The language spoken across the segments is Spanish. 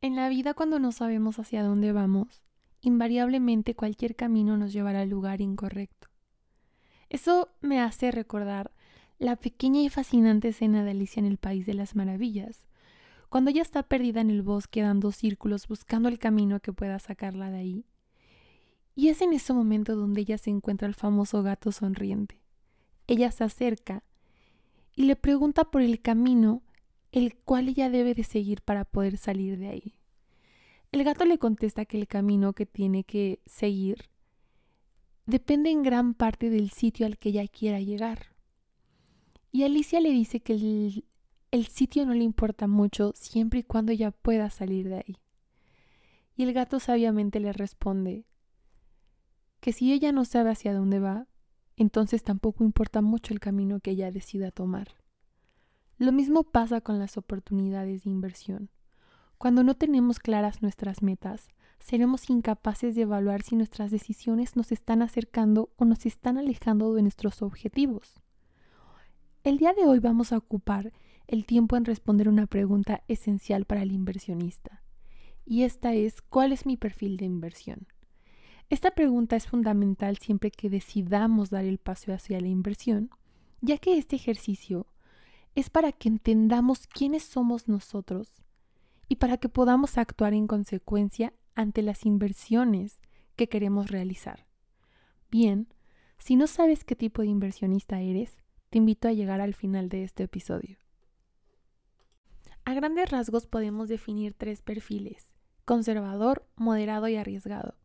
En la vida cuando no sabemos hacia dónde vamos, invariablemente cualquier camino nos llevará al lugar incorrecto. Eso me hace recordar la pequeña y fascinante escena de Alicia en el País de las Maravillas, cuando ella está perdida en el bosque dando círculos buscando el camino que pueda sacarla de ahí. Y es en ese momento donde ella se encuentra el famoso gato sonriente. Ella se acerca y le pregunta por el camino el cual ella debe de seguir para poder salir de ahí. El gato le contesta que el camino que tiene que seguir depende en gran parte del sitio al que ella quiera llegar. Y Alicia le dice que el, el, sitio no le importa mucho siempre y cuando ella pueda salir de ahí. Y el gato sabiamente le responde que si ella no sabe hacia dónde va, entonces tampoco importa mucho el camino que ella decida tomar. Lo mismo pasa con las oportunidades de inversión. Cuando no tenemos claras nuestras metas, seremos incapaces de evaluar si nuestras decisiones nos están acercando o nos están alejando de nuestros objetivos. El día de hoy vamos a ocupar el tiempo en responder una pregunta esencial para el inversionista. Y esta es, ¿cuál es mi perfil de inversión? Esta pregunta es fundamental siempre que decidamos dar el paso hacia la inversión, ya que este ejercicio es para que entendamos quiénes somos nosotros y para que podamos actuar en consecuencia ante las inversiones que queremos realizar. Bien, si no sabes qué tipo de inversionista eres, te invito a llegar al final de este episodio. A grandes rasgos podemos definir tres perfiles, conservador, moderado y arriesgado.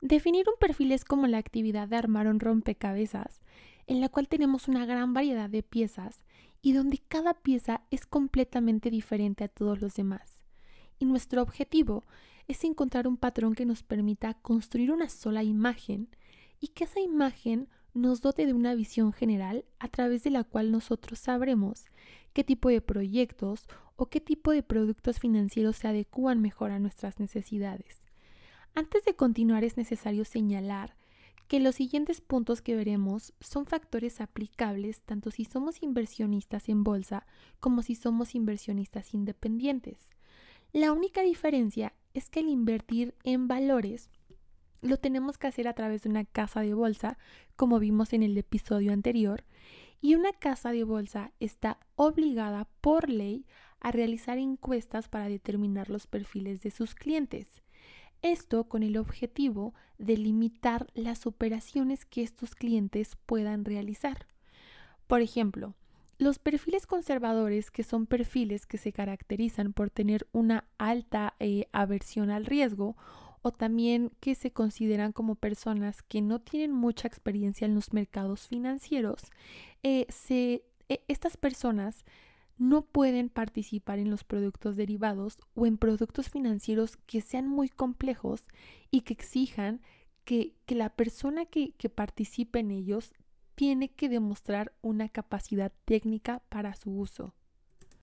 Definir un perfil es como la actividad de armar un rompecabezas, en la cual tenemos una gran variedad de piezas y donde cada pieza es completamente diferente a todos los demás. Y nuestro objetivo es encontrar un patrón que nos permita construir una sola imagen y que esa imagen nos dote de una visión general a través de la cual nosotros sabremos qué tipo de proyectos o qué tipo de productos financieros se adecúan mejor a nuestras necesidades. Antes de continuar es necesario señalar que los siguientes puntos que veremos son factores aplicables tanto si somos inversionistas en bolsa como si somos inversionistas independientes. La única diferencia es que el invertir en valores lo tenemos que hacer a través de una casa de bolsa, como vimos en el episodio anterior, y una casa de bolsa está obligada por ley a realizar encuestas para determinar los perfiles de sus clientes. Esto con el objetivo de limitar las operaciones que estos clientes puedan realizar. Por ejemplo, los perfiles conservadores, que son perfiles que se caracterizan por tener una alta eh, aversión al riesgo, o también que se consideran como personas que no tienen mucha experiencia en los mercados financieros, eh, e, estas personas no pueden participar en los productos derivados o en productos financieros que sean muy complejos y que exijan que, la persona que, que participe en ellos tiene que demostrar una capacidad técnica para su uso.